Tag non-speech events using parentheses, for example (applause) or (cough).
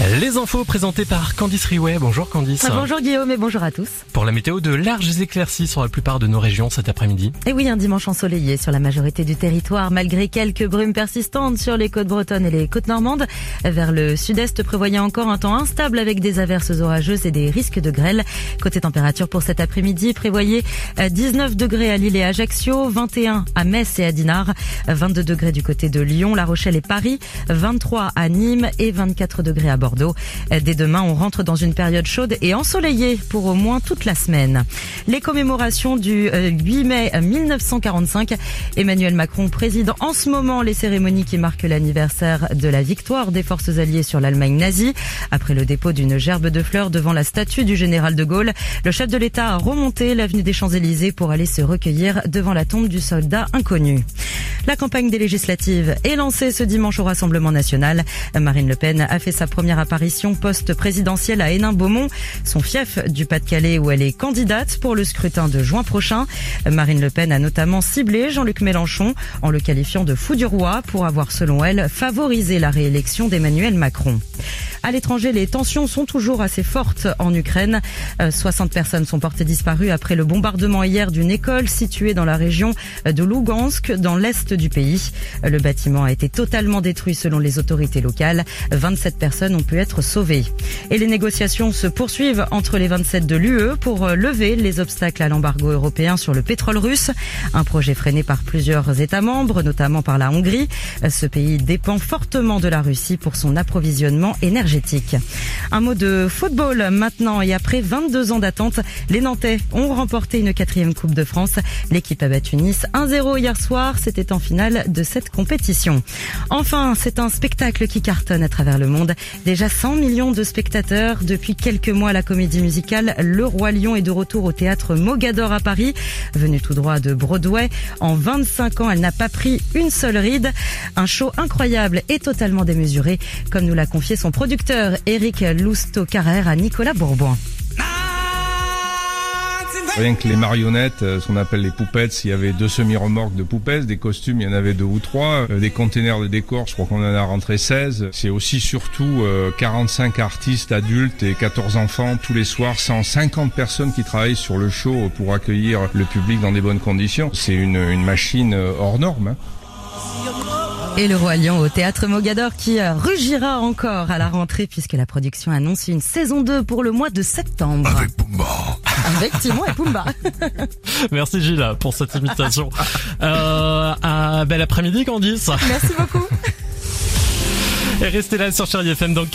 Les infos présentées par Candice Riouet. Bonjour Candice. Ah, Bonjour Guillaume et bonjour à tous. Pour la météo, de larges éclaircies sur la plupart de nos régions cet après-midi. Et oui, un dimanche ensoleillé sur la majorité du territoire, malgré quelques brumes persistantes sur les côtes bretonnes et les côtes normandes. Vers le sud-est, prévoyez encore un temps instable avec des averses orageuses et des risques de grêle. Côté température pour cet après-midi, prévoyez euh, 19 degrés à Lille et Ajaccio, 21 à Metz et à Dinard, 22 degrés du côté de Lyon, La Rochelle et Paris, 23 à Nîmes et 24 degrés à Bordeaux. Euh, Dès demain, on rentre dans une période chaude et ensoleillée pour au moins toute la semaine. Les commémorations du euh, 8 mai 1945, Emmanuel Macron préside en ce moment les cérémonies qui marquent l'anniversaire de la victoire des forces alliées sur l'Allemagne nazie. Après le dépôt d'une gerbe de fleurs devant la statue du général de Gaulle, le chef de l'État a remonté l'avenue des Champs-Élysées pour aller se recueillir devant la tombe du soldat inconnu. La campagne des législatives est lancée ce dimanche au Rassemblement national. Marine Le Pen a fait sa première apparition post-présidentielle à Hénin-Beaumont, son fief du Pas-de-Calais où elle est candidate pour le scrutin de juin prochain. Marine Le Pen a notamment ciblé Jean-Luc Mélenchon en le qualifiant de fou du roi pour avoir, selon elle, favorisé la réélection d'Emmanuel Macron. À l'étranger, les tensions sont toujours assez fortes en Ukraine. Euh, 60 personnes sont portées disparues après le bombardement hier d'une école située dans la région de Lugansk, dans l'est du pays. Le bâtiment a été totalement détruit selon les autorités locales. 27 personnes ont pu être sauvées. Et les négociations se poursuivent entre les 27 de l'UE pour euh, lever les obstacles à l'embargo européen sur le pétrole russe. Un projet freiné par plusieurs États membres, notamment par la Hongrie. Euh, Ce pays dépend fortement de la Russie pour son approvisionnement énergétique. Un mot de football maintenant et après 22 ans d'attente, les Nantais ont remporté une quatrième Coupe de France. L'équipe a battu Nice 1-0 hier soir. C'était en finale de cette compétition. Enfin, c'est un spectacle qui cartonne à travers le monde. Déjà 100 millions de spectateurs. Depuis quelques mois, la comédie musicale Le Roi Lion est de retour au théâtre Mogador à Paris. Venue tout droit de Broadway. En 25 ans, elle n'a pas pris une seule ride. Un show incroyable et totalement démesuré, comme nous l'a confié son producteur Eric Lousteau-Carrère à Nicolas Bourbon. Rien que les marionnettes, euh, ce qu'on appelle les poupettes, il y avait deux semi-remorques de poupettes, des costumes, il y en avait deux ou trois, euh, des containers de décors, je crois qu'on en a rentré 16. C'est aussi surtout euh, 45 artistes adultes et 14 enfants tous les soirs, 150 personnes qui travaillent sur le show pour accueillir le public dans des bonnes conditions. C'est une, une machine euh, hors norme. hein. Et le Roi Lion au théâtre Mogador qui euh, rugira encore à la rentrée puisque la production annonce une saison 2 pour le mois de septembre. Avec Pumba. Avec Timon et Pumba. (laughs) Merci Gilles pour cette imitation. (laughs) euh, un bel après-midi Candice. Merci beaucoup. Et restez là sur Chérie FM dans